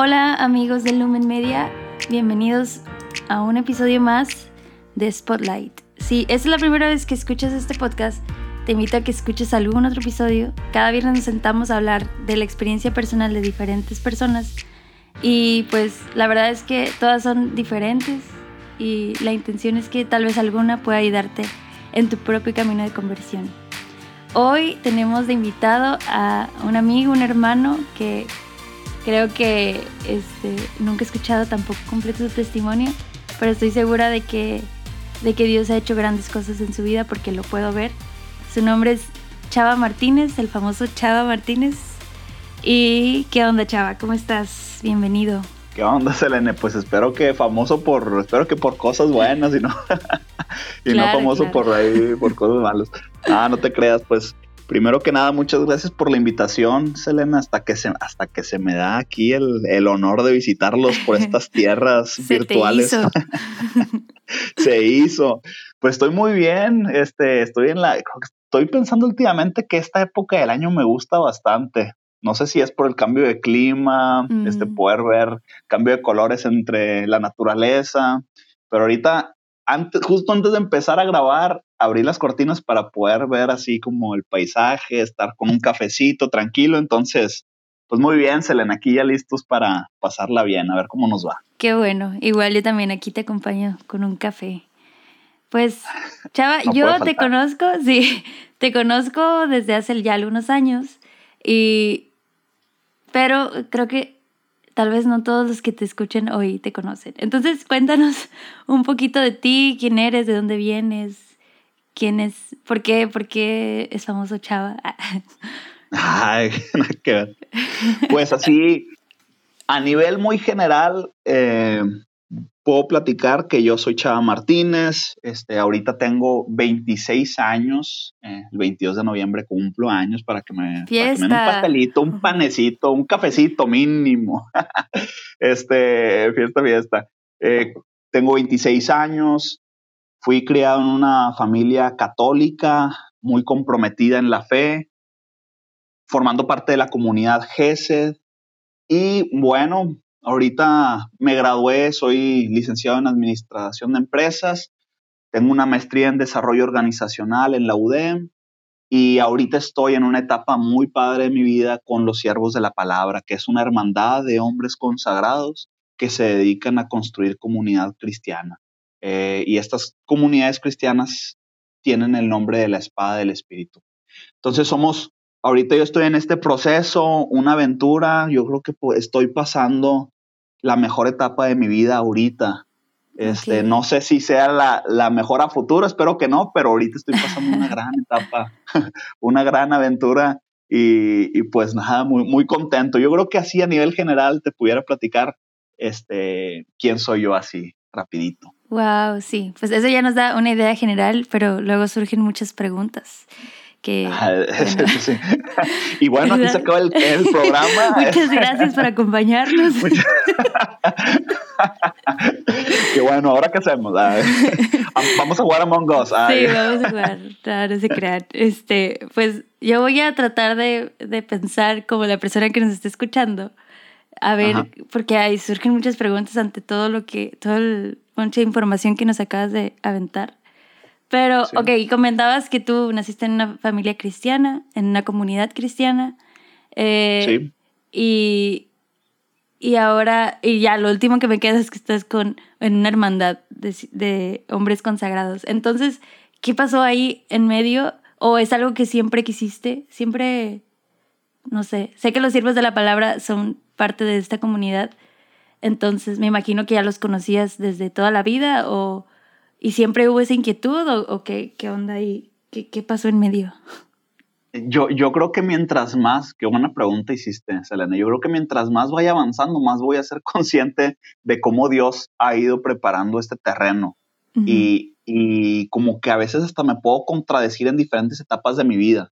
Hola amigos de Lumen Media, bienvenidos a un episodio más de Spotlight. Si es la primera vez que escuchas este podcast, te invito a que escuches algún otro episodio. Cada viernes nos sentamos a hablar de la experiencia personal de diferentes personas y pues la verdad es que todas son diferentes y la intención es que tal vez alguna pueda ayudarte en tu propio camino de conversión. Hoy tenemos de invitado a un amigo, un hermano que creo que este, nunca he escuchado tampoco completo su testimonio, pero estoy segura de que, de que Dios ha hecho grandes cosas en su vida porque lo puedo ver. Su nombre es Chava Martínez, el famoso Chava Martínez. ¿Y qué onda, Chava? ¿Cómo estás? Bienvenido. ¿Qué onda, Selene? Pues espero que famoso por, espero que por cosas buenas y no, y no famoso por ahí, por cosas malas. Ah, no te creas, pues primero que nada, muchas gracias por la invitación, Selena, hasta que se, hasta que se me da aquí el, honor de visitarlos por estas tierras virtuales. Hizo. se hizo. Pues estoy muy bien, este, estoy en la, estoy pensando últimamente que esta época del año me gusta bastante. No sé si es por el cambio de clima, este mm. poder ver cambio de colores entre la naturaleza, pero ahorita, antes, justo antes de empezar a grabar, abrí las cortinas para poder ver así como el paisaje, estar con un cafecito tranquilo, entonces, pues muy bien, Selena, aquí ya listos para pasarla bien, a ver cómo nos va. Qué bueno, igual yo también aquí te acompaño con un café. Pues, Chava, yo te conozco, sí, te conozco desde hace ya algunos años y pero creo que tal vez no todos los que te escuchen hoy te conocen. Entonces, cuéntanos un poquito de ti, quién eres, de dónde vienes, quién es, por qué, por qué es famoso Chava. Ay, qué Pues así, a nivel muy general, eh, puedo platicar que yo soy Chava Martínez, este, ahorita tengo 26 años, eh, el 22 de noviembre cumplo años para que me, den un pastelito, un panecito, un cafecito mínimo. este, fiesta, fiesta. Eh, tengo 26 años, fui criado en una familia católica muy comprometida en la fe, formando parte de la comunidad GESED. Y bueno, Ahorita me gradué, soy licenciado en Administración de Empresas, tengo una maestría en Desarrollo Organizacional en la UDEM y ahorita estoy en una etapa muy padre de mi vida con los siervos de la palabra, que es una hermandad de hombres consagrados que se dedican a construir comunidad cristiana. Eh, y estas comunidades cristianas tienen el nombre de la espada del Espíritu. Entonces somos, ahorita yo estoy en este proceso, una aventura, yo creo que pues, estoy pasando la mejor etapa de mi vida ahorita. Este, No sé si sea la, mejor a futuro, espero que no, pero ahorita estoy pasando una gran etapa, una gran aventura y, pues nada, muy, muy contento. Yo creo que así a nivel general te pudiera platicar este, quién soy yo así, rapidito. Wow, sí, pues eso ya nos da una idea general, pero luego surgen muchas preguntas. Y bueno, aquí se acaba el, programa. Muchas gracias por acompañarnos. Qué bueno, ¿ahora qué hacemos? vamos a jugar Among Us. Sí, vamos a jugar, claro, se crean. Este, pues yo voy a tratar de, de, pensar como la persona que nos está escuchando. A ver, porque ahí surgen muchas preguntas ante todo lo que, toda mucha información que nos acabas de aventar. Pero, ok, comentabas que tú naciste en una familia cristiana, en una comunidad cristiana. Eh, sí. Y, y ahora, y ya lo último que me queda es que estás con, en una hermandad de, de hombres consagrados. Entonces, ¿qué pasó ahí en medio? ¿O es algo que siempre quisiste? Siempre, no sé, sé que los siervos de la palabra son parte de esta comunidad. Entonces, me imagino que ya los conocías desde toda la vida o ¿Y siempre hubo esa inquietud o, qué, qué, onda ahí? ¿Qué, ¿Qué, pasó en medio? Yo, yo creo que mientras más, qué buena pregunta hiciste, Selena, yo creo que mientras más vaya avanzando, más voy a ser consciente de cómo Dios ha ido preparando este terreno. y, y como que a veces hasta me puedo contradecir en diferentes etapas de mi vida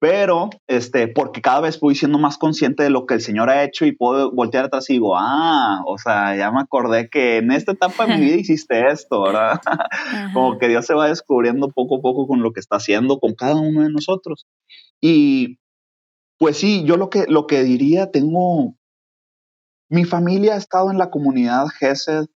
pero este, porque cada vez voy siendo más consciente de lo que el Señor ha hecho y puedo voltear atrás y digo, ah, o sea, ya me acordé que en esta etapa de mi vida hiciste esto, ¿verdad? Como que Dios se va descubriendo poco a poco con lo que está haciendo con cada uno de nosotros. Y pues sí, yo lo que, lo que diría, tengo, Mi familia ha estado en la comunidad GESED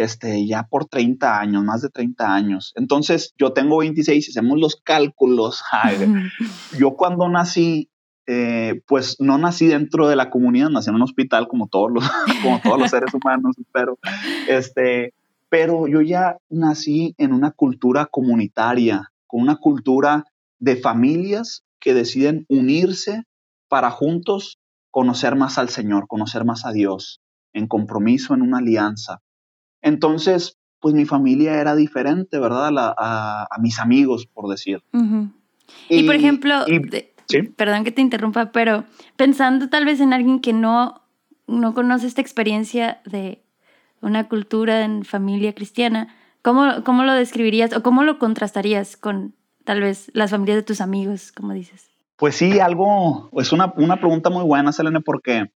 este, ya por 30 años, más de 30 años. Entonces, yo tengo 26, hacemos los cálculos. yo cuando nací, eh, pues no nací dentro de la comunidad, nací en un hospital como todos los, como todos los seres humanos, pero, este, pero yo ya nací en una cultura comunitaria, con una cultura de familias que deciden unirse para juntos conocer más al Señor, conocer más a Dios, en compromiso, en una alianza. Entonces, pues mi familia era diferente, ¿verdad? A, mis amigos, por decir. y, por ejemplo, perdón que te interrumpa, pero pensando tal vez en alguien que no, no conoce esta experiencia de una cultura en familia cristiana, ¿cómo, ¿cómo lo describirías o cómo lo contrastarías con tal vez las familias de tus amigos, como dices? Pues sí, algo, es una, una pregunta muy buena, Selene, porque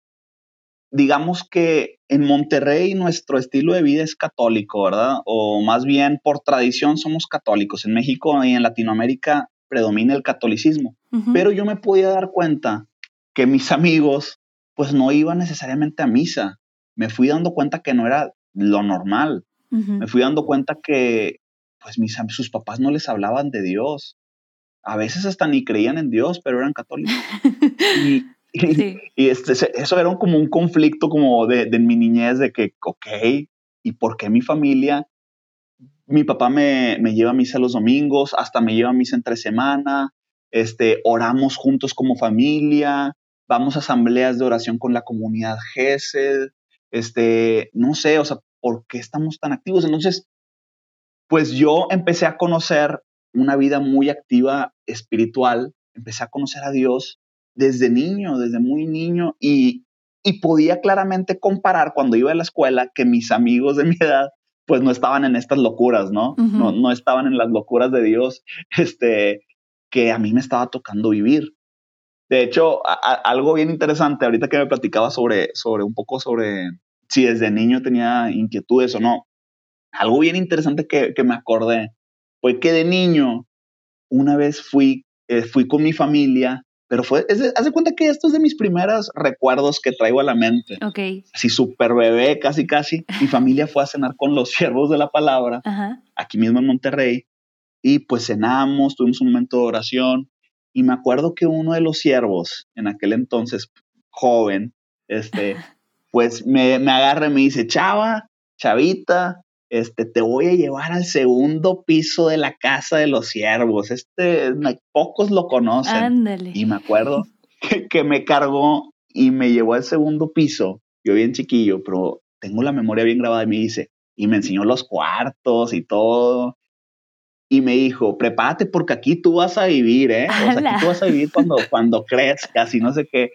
digamos que en Monterrey nuestro estilo de vida es católico, ¿verdad? O más bien por tradición somos católicos. En México y en Latinoamérica predomina el catolicismo. Pero yo me podía dar cuenta que mis amigos pues no iban necesariamente a misa. Me fui dando cuenta que no era lo normal. Me fui dando cuenta que pues mis, sus papás no les hablaban de Dios. A veces hasta ni creían en Dios, pero eran católicos. y, y, este, eso era como un conflicto como de, de, mi niñez, de que, ok, ¿y por qué mi familia? Mi papá me, me lleva a misa los domingos, hasta me lleva a misa entre semana, este, oramos juntos como familia, vamos a asambleas de oración con la comunidad GESED, este, no sé, o sea, ¿por qué estamos tan activos? Entonces, pues yo empecé a conocer una vida muy activa espiritual, empecé a conocer a Dios desde niño, desde muy niño, y, podía claramente comparar cuando iba a la escuela que mis amigos de mi edad pues no estaban en estas locuras, ¿no? no, no estaban en las locuras de Dios, este, que a mí me estaba tocando vivir. De hecho, algo bien interesante, ahorita que me platicaba sobre, sobre un poco sobre si desde niño tenía inquietudes o no, algo bien interesante que, que me acordé fue que de niño una vez fui, eh, fui con mi familia pero fue, haz de cuenta que esto es de mis primeros recuerdos que traigo a la mente. Ok. Así súper bebé, casi, casi. Mi familia fue a cenar con los siervos de la palabra, aquí mismo en Monterrey. Y pues cenamos, tuvimos un momento de oración. Y me acuerdo que uno de los siervos, en aquel entonces joven, este, pues me, me agarra y me dice, chava, chavita, este, te voy a llevar al segundo piso de la casa de los siervos. Este, pocos lo conocen. Ándale. Y me acuerdo que, me cargó y me llevó al segundo piso. Yo bien chiquillo, pero tengo la memoria bien grabada y me dice, y me enseñó los cuartos y todo. Y me dijo, prepárate porque aquí tú vas a vivir, ¿eh? O sea, aquí tú vas a vivir cuando, cuando crezcas y no sé qué.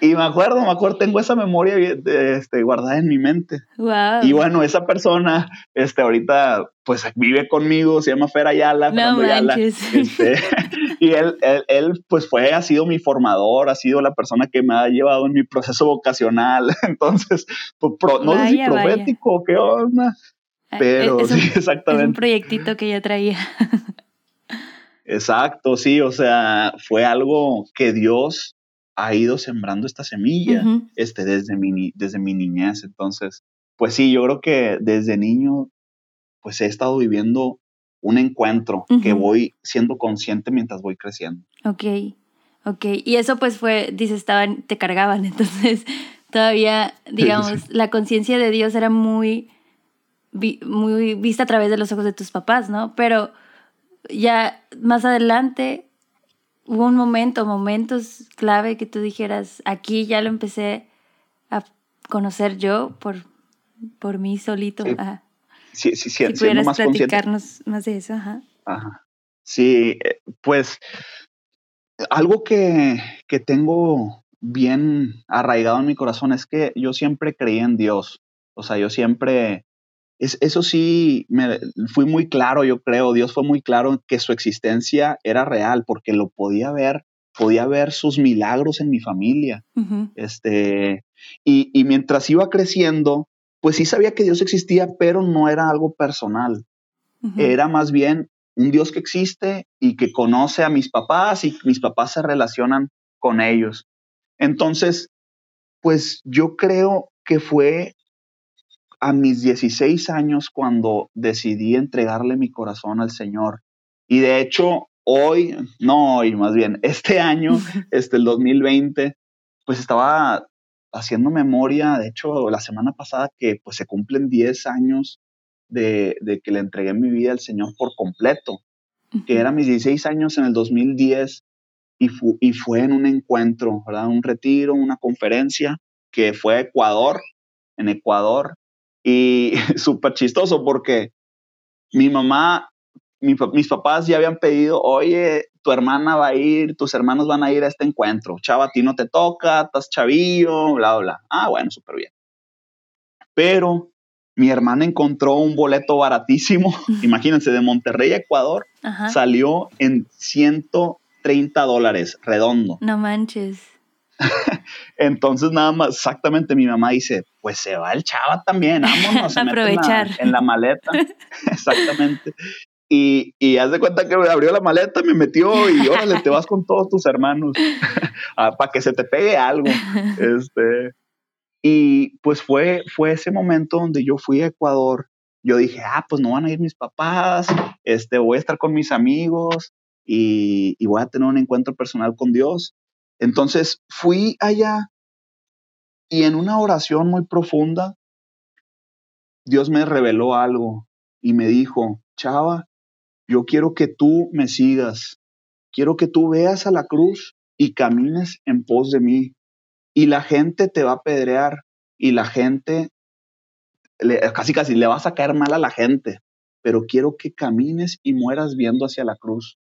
Y me acuerdo, me acuerdo, tengo esa memoria este, guardada en mi mente. Wow. Y bueno, esa persona, este, ahorita, pues vive conmigo, se llama Fer Ayala. No Este, y él, él, pues fue, ha sido mi formador, ha sido la persona que me ha llevado en mi proceso vocacional. Entonces, pues, no sé si profético, qué onda. Ah, Pero sí, exactamente. Es un proyectito que ya traía. Exacto, sí, o sea, fue algo que Dios ha ido sembrando esta semilla este, desde, mi, desde mi niñez. Entonces, pues sí, yo creo que desde niño, pues he estado viviendo un encuentro que voy siendo consciente mientras voy creciendo. Ok, ok. Y eso pues fue, dices, estaban, te cargaban, entonces todavía, digamos, la conciencia de Dios era muy, muy vista a través de los ojos de tus papás, ¿no? Pero ya más adelante hubo un momento, momentos clave que tú dijeras, aquí ya lo empecé a conocer yo por, por mí solito. Sí, Ajá. sí, sí, sí si pudieras más platicarnos más de eso. Ajá. Ajá. Sí, eh, pues algo que, que tengo bien arraigado en mi corazón es que yo siempre creí en Dios. O sea, yo siempre eso sí, me, fui muy claro, yo creo, Dios fue muy claro que su existencia era real, porque lo podía ver, podía ver sus milagros en mi familia. este, y, y, mientras iba creciendo, pues sí sabía que Dios existía, pero no era algo personal. Era más bien un Dios que existe y que conoce a mis papás y mis papás se relacionan con ellos. Entonces, pues yo creo que fue a mis 16 años cuando decidí entregarle mi corazón al Señor. Y de hecho, hoy, no hoy, más bien, este año, este, el 2020, pues estaba haciendo memoria, de hecho, la semana pasada que pues se cumplen 10 años de, de que le entregué mi vida al Señor por completo, que era mis 16 años en el 2010 y, y fue en un encuentro, ¿verdad? Un retiro, una conferencia que fue a Ecuador, en Ecuador, y súper chistoso porque mi mamá, mis papás ya habían pedido, oye, tu hermana va a ir, tus hermanos van a ir a este encuentro. Chava, a ti no te toca, estás chavillo, bla, bla. Ah, bueno, súper bien. Pero mi hermana encontró un boleto baratísimo, imagínense, de Monterrey a Ecuador, salió en 130 dólares, redondo. No manches. Entonces, nada más, exactamente, mi mamá dice, pues se va el chava también, vámonos. a Aprovechar. En la, maleta, exactamente. Y, y haz de cuenta que me abrió la maleta, me metió y órale, te vas con todos tus hermanos ah, para que se te pegue algo. Este, y pues fue, fue ese momento donde yo fui a Ecuador. Yo dije, ah, pues no van a ir mis papás, este, voy a estar con mis amigos y, y voy a tener un encuentro personal con Dios. Entonces fui allá y en una oración muy profunda, Dios me reveló algo y me dijo, Chava, yo quiero que tú me sigas, quiero que tú veas a la cruz y camines en pos de mí. Y la gente te va a pedrear y la gente, casi casi le vas a caer mal a la gente, pero quiero que camines y mueras viendo hacia la cruz.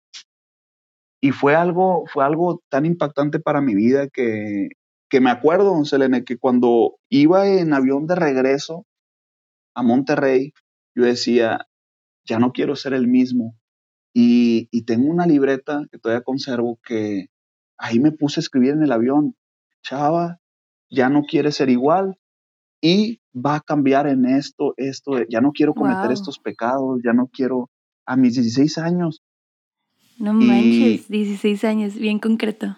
Y fue algo, fue algo tan impactante para mi vida que, que me acuerdo, Selene, que cuando iba en avión de regreso a Monterrey, yo decía, ya no quiero ser el mismo. Y, y, tengo una libreta que todavía conservo que ahí me puse a escribir en el avión, chava, ya no quiere ser igual y va a cambiar en esto, esto, ya no quiero cometer estos pecados, ya no quiero, a mis 16 años, no manches, 16 años, bien concreto.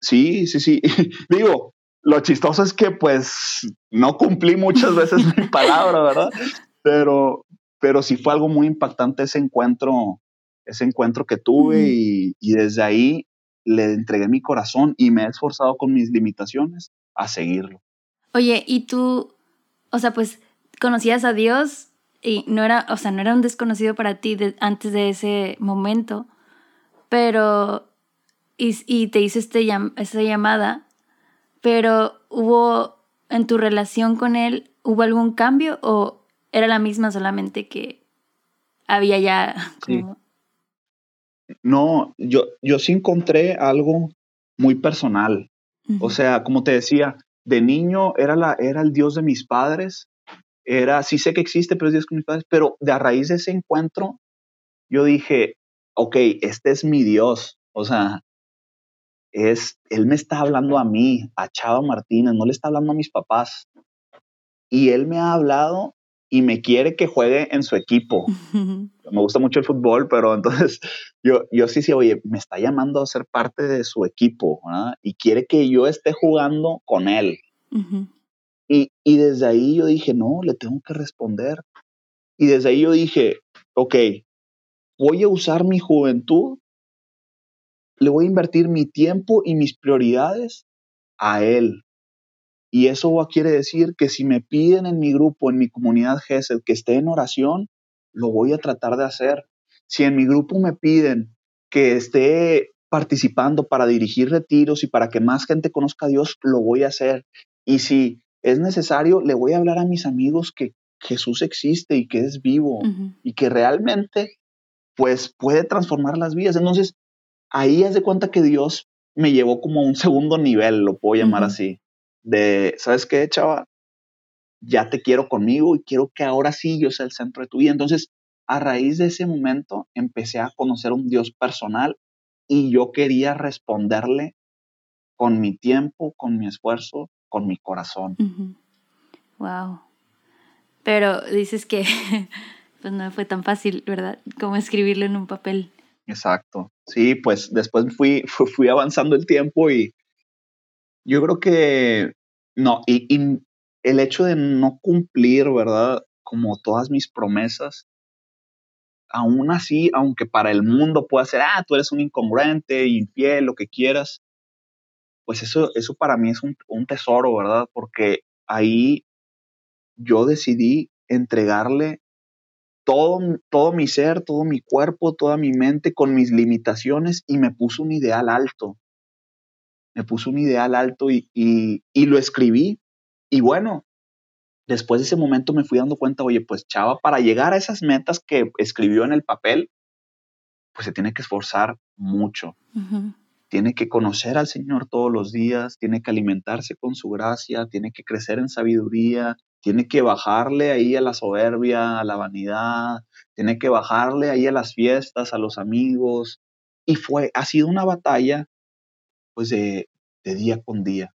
Sí, sí, sí. Digo, lo chistoso es que pues no cumplí muchas veces mi palabra, ¿verdad? Pero, pero sí fue algo muy impactante ese encuentro, ese encuentro que tuve y, y desde ahí le entregué mi corazón y me he esforzado con mis limitaciones a seguirlo. Oye, y tú, o sea, pues conocías a Dios y no era, o sea, no era un desconocido para ti antes de ese momento, pero, y, te hizo este, esta llamada, pero hubo, en tu relación con él, ¿hubo algún cambio o era la misma solamente que había ya como... No, yo, yo sí encontré algo muy personal. O sea, como te decía, de niño era, la, era el Dios de mis padres era, sí sé que existe, pero es Dios con mis padres, pero de a raíz de ese encuentro, yo dije, ok, este es mi Dios, o sea, es, él me está hablando a mí, a Chava Martínez, no le está hablando a mis papás. Y él me ha hablado y me quiere que juegue en su equipo. me gusta mucho el fútbol, pero entonces yo, yo sí, sí, oye, me está llamando a ser parte de su equipo y quiere que yo esté jugando con él. Y, desde ahí yo dije, no, le tengo que responder. Y desde ahí yo dije, ok, voy a usar mi juventud, le voy a invertir mi tiempo y mis prioridades a él. Y eso quiere decir que si me piden en mi grupo, en mi comunidad GESED, que esté en oración, lo voy a tratar de hacer. Si en mi grupo me piden que esté participando para dirigir retiros y para que más gente conozca a Dios, lo voy a hacer. Y si es necesario, le voy a hablar a mis amigos que Jesús existe y que es vivo y que realmente pues puede transformar las vidas. Entonces, ahí haz de cuenta que Dios me llevó como a un segundo nivel, lo puedo llamar así, de, ¿sabes qué, chava? Ya te quiero conmigo y quiero que ahora sí yo sea el centro de tu vida. Entonces, a raíz de ese momento, empecé a conocer un Dios personal y yo quería responderle con mi tiempo, con mi esfuerzo, con mi corazón. Wow. Pero dices que pues no fue tan fácil, ¿verdad? Como escribirlo en un papel. Exacto. Sí, pues después fui, fui avanzando el tiempo y yo creo que no, y, el hecho de no cumplir, ¿verdad? Como todas mis promesas, aún así, aunque para el mundo pueda ser, ah, tú eres un incongruente, infiel, lo que quieras, pues eso, eso para mí es un, un tesoro, ¿verdad? Porque ahí yo decidí entregarle todo, todo mi ser, todo mi cuerpo, toda mi mente con mis limitaciones y me puso un ideal alto. Me puso un ideal alto y, y, y lo escribí. Y bueno, después de ese momento me fui dando cuenta, oye, pues chava, para llegar a esas metas que escribió en el papel, pues se tiene que esforzar mucho. Tiene que conocer al Señor todos los días, tiene que alimentarse con su gracia, tiene que crecer en sabiduría, tiene que bajarle ahí a la soberbia, a la vanidad, tiene que bajarle ahí a las fiestas, a los amigos. Y fue, ha sido una batalla, pues, de, día con día.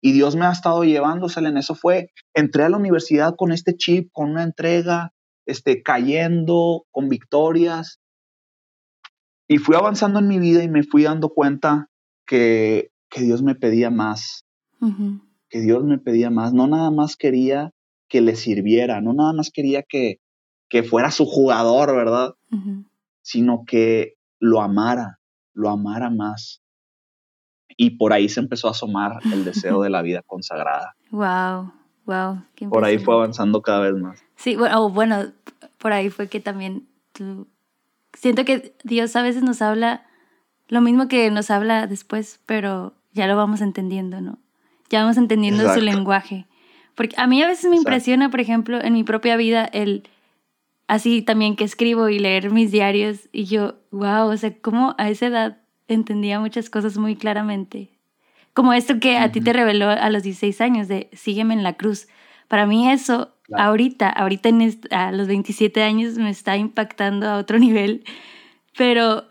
Y Dios me ha estado llevándosela en eso. Fue, entré a la universidad con este chip, con una entrega, este, cayendo, con victorias. Y fui avanzando en mi vida y me fui dando cuenta que, que Dios me pedía más. Que Dios me pedía más. No nada más quería que le sirviera, no nada más quería que, que fuera su jugador, ¿verdad? Sino que lo amara, lo amara más. Y por ahí se empezó a asomar el deseo de la vida consagrada. Wow, wow. por ahí fue avanzando cada vez más. Sí, bueno, bueno, por ahí fue que también tú... Siento que Dios a veces nos habla lo mismo que nos habla después, pero ya lo vamos entendiendo, ¿no? Ya vamos entendiendo su lenguaje. Porque a mí a veces me impresiona, por ejemplo, en mi propia vida, el así también que escribo y leer mis diarios y yo, wow, o sea, cómo a esa edad entendía muchas cosas muy claramente. Como esto que a ti te reveló a los 16 años de sígueme en la cruz. Para mí eso, ahorita, ahorita en a los 27 años me está impactando a otro nivel, pero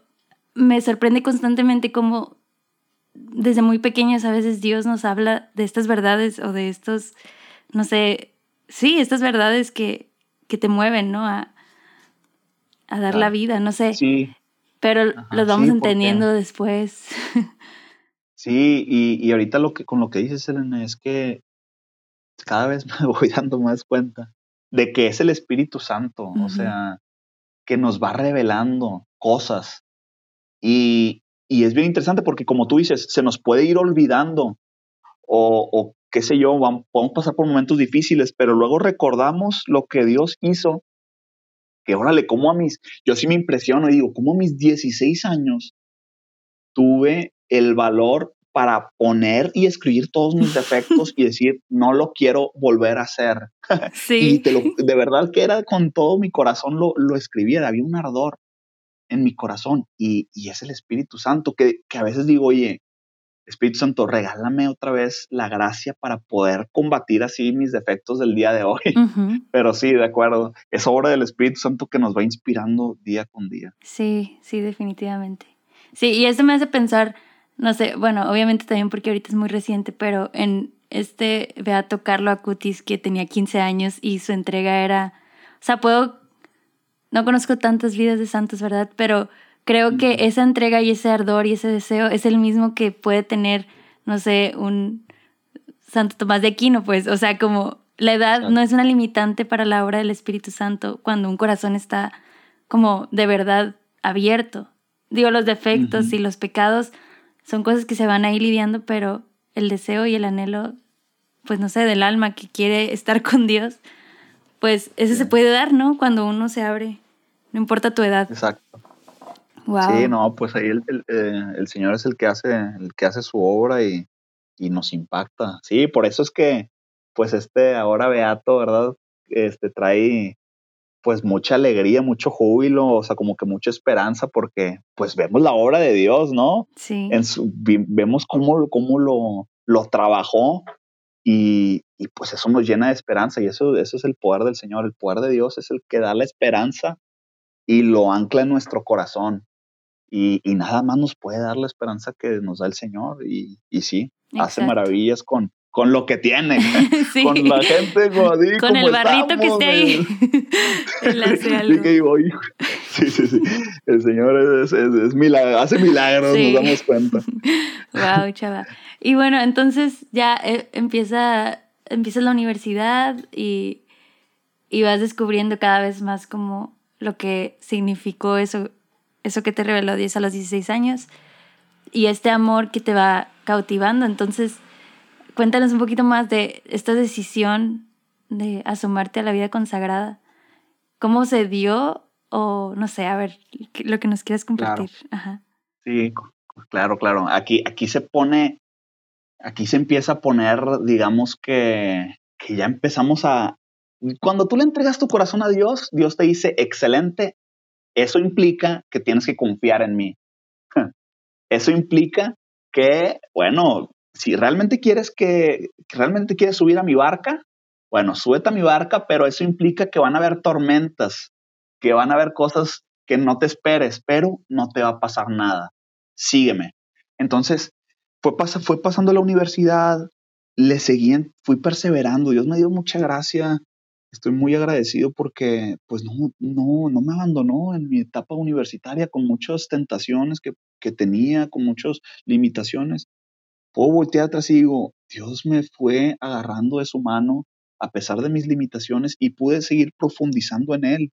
me sorprende constantemente cómo desde muy pequeños a veces Dios nos habla de estas verdades o de estos no sé, sí, estas verdades que, que te mueven, ¿no? A, a dar la vida, no sé. Sí. Pero los vamos entendiendo después. Sí, y, y, ahorita lo que, con lo que dices, Elena, es que cada vez me voy dando más cuenta de que es el Espíritu Santo, o sea, que nos va revelando cosas. Y, y, es bien interesante porque, como tú dices, se nos puede ir olvidando o, o qué sé yo, vamos, podemos pasar por momentos difíciles, pero luego recordamos lo que Dios hizo, que órale, como a mis, yo sí me impresiono y digo, como a mis 16 años tuve el valor para poner y escribir todos mis defectos y decir, no lo quiero volver a hacer. Sí. y de verdad que era con todo mi corazón lo, lo escribiera, había un ardor en mi corazón y, y es el Espíritu Santo que, que a veces digo, oye, Espíritu Santo, regálame otra vez la gracia para poder combatir así mis defectos del día de hoy. Pero sí, de acuerdo, es obra del Espíritu Santo que nos va inspirando día con día. Sí, sí, definitivamente. Sí, y eso me hace pensar, no sé, bueno, obviamente también porque ahorita es muy reciente, pero en este Beato Carlo Acutis que tenía 15 años y su entrega era, o sea, puedo, no conozco tantas vidas de santos, ¿verdad? Pero Creo que esa entrega y ese ardor y ese deseo es el mismo que puede tener, no sé, un Santo Tomás de Aquino, pues, o sea, como la edad no es una limitante para la obra del Espíritu Santo cuando un corazón está como de verdad abierto. Digo, los defectos y los pecados son cosas que se van a ir lidiando, pero el deseo y el anhelo, pues no sé, del alma que quiere estar con Dios, pues eso se puede dar, ¿no? Cuando uno se abre, no importa tu edad. Exacto. Sí, no, pues ahí el, eh, el, Señor es el que hace, el que hace su obra y, y, nos impacta. Sí, por eso es que, pues este ahora Beato, ¿verdad? Este trae pues mucha alegría, mucho júbilo, o sea, como que mucha esperanza porque pues vemos la obra de Dios, ¿no? Sí. En su, vemos cómo, cómo lo, lo trabajó y, y, pues eso nos llena de esperanza y eso, eso es el poder del Señor, el poder de Dios es el que da la esperanza y lo ancla en nuestro corazón. Y, y, nada más nos puede dar la esperanza que nos da el Señor. Y, y sí, hace maravillas con, con lo que tiene, con la gente con el barrito que esté ahí. sí, sí, sí. El Señor es, es, es milagro, hace milagros, nos damos cuenta. wow, chava. Y bueno, entonces ya eh, empieza empiezas la universidad y, y vas descubriendo cada vez más como lo que significó eso, eso que te reveló Dios a los 16 años y este amor que te va cautivando. Entonces, cuéntanos un poquito más de esta decisión de asomarte a la vida consagrada. ¿Cómo se dio? O no sé, a ver, lo que nos quieras compartir. Sí, claro, claro. Aquí, aquí se pone, aquí se empieza a poner, digamos que, que ya empezamos a... Cuando tú le entregas tu corazón a Dios, Dios te dice, excelente, eso implica que tienes que confiar en mí. Eso implica que, bueno, si realmente quieres que, realmente quieres subir a mi barca, bueno, súbete a mi barca, pero eso implica que van a haber tormentas, que van a haber cosas que no te esperes, pero no te va a pasar nada. Sígueme. Entonces, fue, fue pasando la universidad, le seguí, fui perseverando, Dios me dio mucha gracia, estoy muy agradecido porque pues no, no, no me abandonó en mi etapa universitaria con muchas tentaciones que, que tenía, con muchas limitaciones. Puedo voltear atrás y digo, Dios me fue agarrando de su mano a pesar de mis limitaciones y pude seguir profundizando en Él.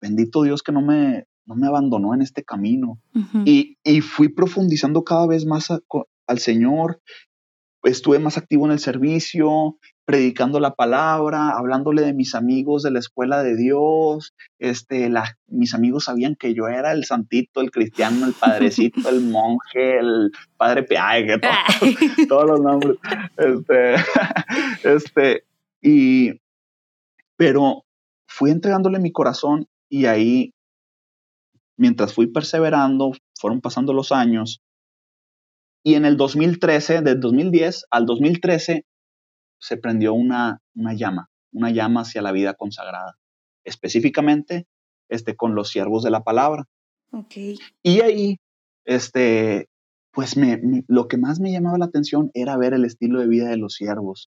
Bendito Dios que no me, no me abandonó en este camino. y, y, fui profundizando cada vez más al Señor. Estuve más activo en el servicio, predicando la palabra, hablándole de mis amigos de la escuela de Dios. Este, la, mis amigos sabían que yo era el santito, el cristiano, el padrecito, el monje, el padre Piague, todo, todos los nombres. Este, este, y, pero fui entregándole mi corazón y ahí, mientras fui perseverando, fueron pasando los años. Y en el 2013, del 2010 al 2013, se prendió una, una llama, una llama hacia la vida consagrada, específicamente este, con los siervos de la palabra. Okay. Y ahí, este, pues me, lo que más me llamaba la atención era ver el estilo de vida de los siervos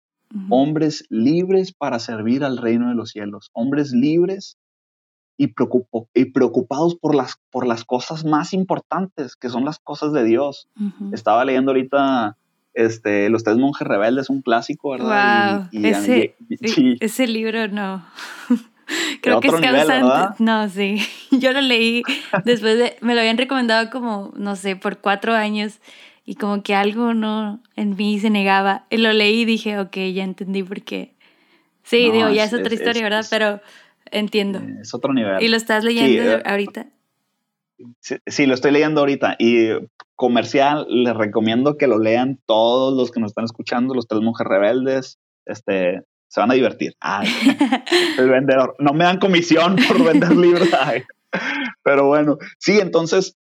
hombres libres para servir al reino de los cielos, hombres libres y, preocupados por las, por las cosas más importantes, que son las cosas de Dios. Estaba leyendo ahorita este, Los Tres Monjes Rebeldes, un clásico, ¿verdad? Wow, ese, ese libro no. Creo que es causante. No, sí. Yo lo leí después de. Me lo habían recomendado como, no sé, por cuatro años y como que algo no en mí se negaba. Y lo leí y dije, ok, ya entendí por qué. Sí, digo, ya es, otra historia, ¿verdad? Pero entiendo. Es otro nivel. ¿Y lo estás leyendo eh, ahorita? Sí, lo estoy leyendo ahorita. Y comercial, les recomiendo que lo lean todos los que nos están escuchando, los tres monjes rebeldes. Este, se van a divertir. el vendedor. No me dan comisión por vender libros. Pero bueno, sí, entonces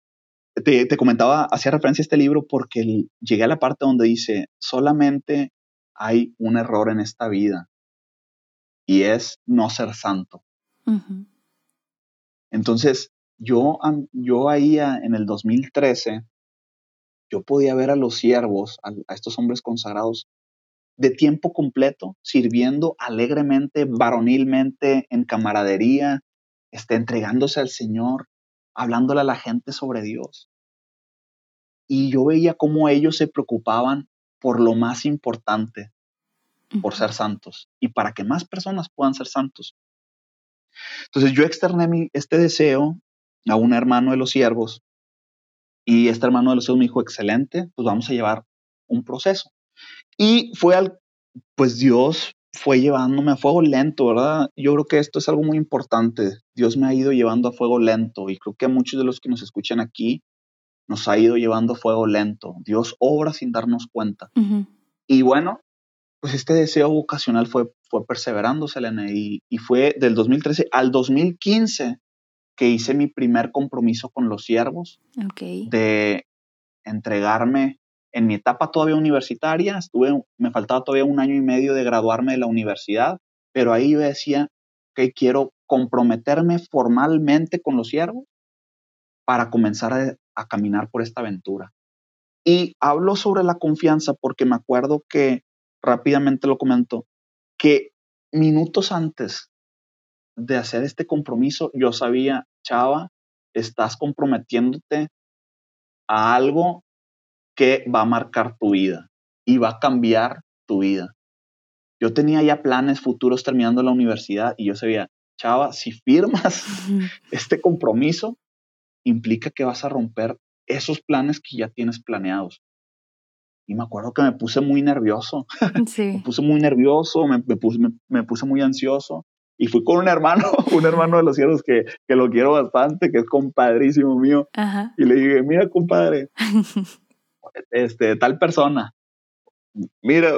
te, comentaba, hacía referencia a este libro porque llegué a la parte donde dice, solamente hay un error en esta vida y es no ser santo. Entonces, yo, yo ahí en el 2013, yo podía ver a los siervos, a, estos hombres consagrados, de tiempo completo, sirviendo alegremente, varonilmente, en camaradería, este, entregándose al Señor, hablándole a la gente sobre Dios. Y yo veía cómo ellos se preocupaban por lo más importante, por ser santos y para que más personas puedan ser santos. Entonces yo externé mi, este deseo a un hermano de los siervos y este hermano de los siervos me dijo, excelente, pues vamos a llevar un proceso. Y fue al, pues Dios fue llevándome a fuego lento, ¿verdad? Yo creo que esto es algo muy importante. Dios me ha ido llevando a fuego lento y creo que a muchos de los que nos escuchan aquí nos ha ido llevando a fuego lento. Dios obra sin darnos cuenta. Y bueno, pues este deseo vocacional fue, fue perseverando, Selena, y, y fue del 2013 al 2015 que hice mi primer compromiso con los siervos de entregarme en mi etapa todavía universitaria, estuve, me faltaba todavía un año y medio de graduarme de la universidad, pero ahí yo decía que quiero comprometerme formalmente con los siervos para comenzar a, a caminar por esta aventura. Y hablo sobre la confianza porque me acuerdo que rápidamente lo comento, que minutos antes de hacer este compromiso, yo sabía, chava, estás comprometiéndote a algo que va a marcar tu vida y va a cambiar tu vida. yo tenía ya planes futuros terminando la universidad y yo sabía, chava, si firmas este compromiso, implica que vas a romper esos planes que ya tienes planeados. Y me acuerdo que me puse muy nervioso. me puse muy nervioso, me, puse, me, puse, muy ansioso. Y fui con un hermano, un hermano de los cielos que, que lo quiero bastante, que es compadrísimo mío. Y le dije, mira, compadre, este, tal persona, mira,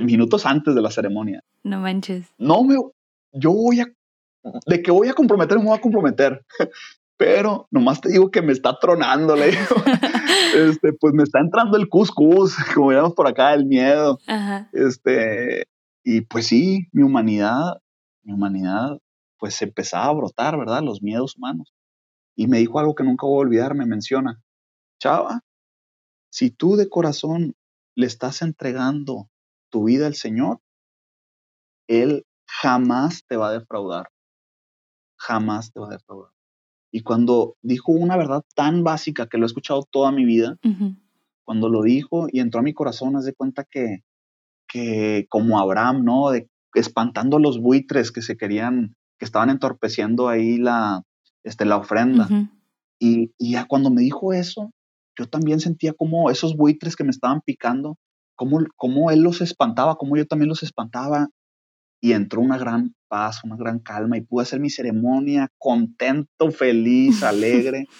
minutos antes de la ceremonia. No manches. No me, yo voy a, de que voy a comprometer, me voy a comprometer. Pero nomás te digo que me está tronando, le digo. este, pues me está entrando el cuscús, como llamamos por acá, el miedo. Este, y pues sí, mi humanidad, mi humanidad, pues empezaba a brotar, ¿verdad? Los miedos humanos. Y me dijo algo que nunca voy a olvidar, me menciona, chava, si tú de corazón le estás entregando tu vida al Señor, Él jamás te va a defraudar. Jamás te va a defraudar. Y cuando dijo una verdad tan básica que lo he escuchado toda mi vida, cuando lo dijo y entró a mi corazón, haz de cuenta que, que como Abraham, ¿no? De, espantando los buitres que se querían, que estaban entorpeciendo ahí la, este, la ofrenda. y, y, ya cuando me dijo eso, yo también sentía como esos buitres que me estaban picando, como, como él los espantaba, como yo también los espantaba. Y entró una gran paz, una gran calma y pude hacer mi ceremonia contento, feliz, alegre.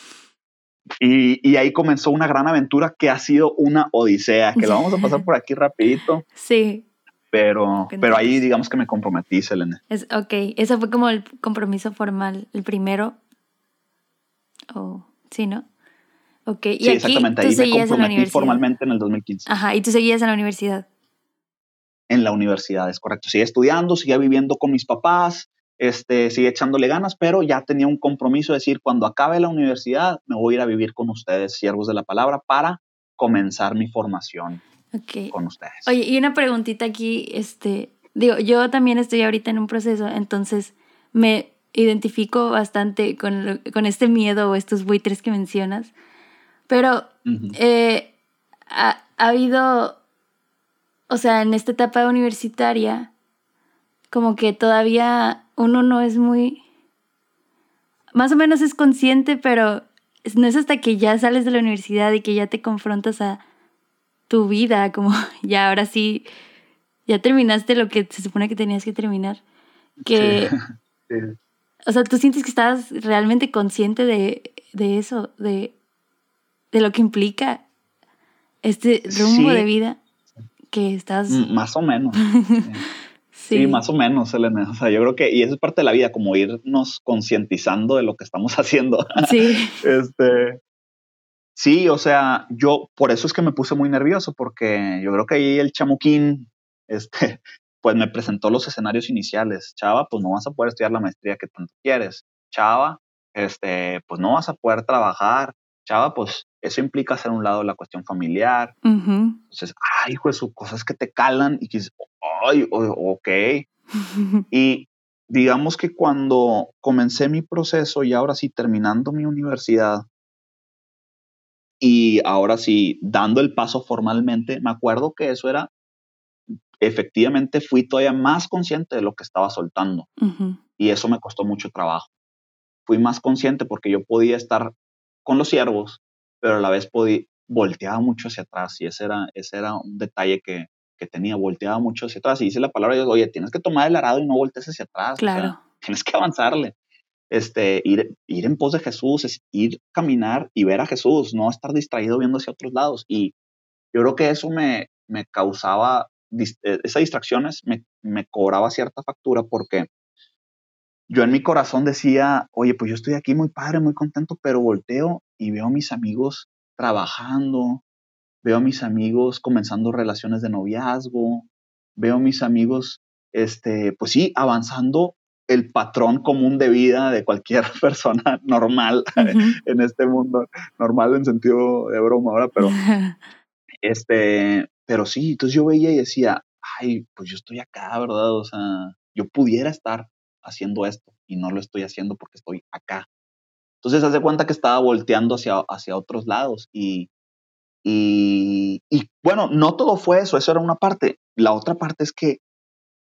Y, y, ahí comenzó una gran aventura que ha sido una odisea, que la vamos a pasar por aquí rapidito. Sí. Pero, pero ahí digamos que me comprometí, Selene. Es, ok, ese fue como el compromiso formal, el primero. Oh, sí, ¿no? Ok, y sí, exactamente. Ahí me comprometí formalmente en el 2015. Ajá, y tú seguías en la universidad. En la universidad, es correcto. Sigue estudiando, sigue viviendo con mis papás, este, sigue echándole ganas, pero ya tenía un compromiso de decir, cuando acabe la universidad, me voy a ir a vivir con ustedes, siervos de la palabra, para comenzar mi formación con ustedes. Oye, y una preguntita aquí, este, digo, yo también estoy ahorita en un proceso, entonces me identifico bastante con, con este miedo o estos buitres que mencionas. Pero eh, ha, habido, o sea, en esta etapa universitaria, como que todavía uno no es muy, más o menos es consciente, pero no es hasta que ya sales de la universidad y que ya te confrontas a tu vida, como ya ahora sí, ya terminaste lo que se supone que tenías que terminar, que... O sea, tú sientes que estás realmente consciente de, de eso, de, de lo que implica este rumbo de vida que estás... Más o menos. sí. más o menos, Elena. O sea, yo creo que, y eso es parte de la vida, como irnos concientizando de lo que estamos haciendo. Sí. este, sí, o sea, yo por eso es que me puse muy nervioso, porque yo creo que ahí el chamuquín, este, pues me presentó los escenarios iniciales. Chava, pues no vas a poder estudiar la maestría que tanto quieres. Chava, este, pues no vas a poder trabajar chava, pues eso implica hacer un lado la cuestión familiar. Entonces, ay, pues cosas que te calan y que dices, ay, ok. y digamos que cuando comencé mi proceso y ahora sí terminando mi universidad y ahora sí dando el paso formalmente, me acuerdo que eso era, efectivamente fui todavía más consciente de lo que estaba soltando y eso me costó mucho trabajo. Fui más consciente porque yo podía estar con los siervos, pero a la vez podía, volteaba mucho hacia atrás y ese era, ese era un detalle que, que tenía, volteaba mucho hacia atrás y dice la palabra de Dios, oye, tienes que tomar el arado y no voltees hacia atrás. Claro. tienes que avanzarle. Este, ir, ir en pos de Jesús es ir, caminar y ver a Jesús, no estar distraído viendo hacia otros lados. Y yo creo que eso me, me causaba, eh, esas distracciones me, me cobraba cierta factura porque yo en mi corazón decía, oye, pues yo estoy aquí muy padre, muy contento, pero volteo y veo a mis amigos trabajando, veo a mis amigos comenzando relaciones de noviazgo, veo a mis amigos, este, pues sí, avanzando el patrón común de vida de cualquier persona normal en este mundo, normal en sentido de broma ahora, pero este, pero sí, entonces yo veía y decía, ay, pues yo estoy acá, ¿verdad? O sea, yo pudiera estar haciendo esto y no lo estoy haciendo porque estoy acá. Entonces, hace cuenta que estaba volteando hacia, hacia otros lados y, y, y, bueno, no todo fue eso, eso era una parte. La otra parte es que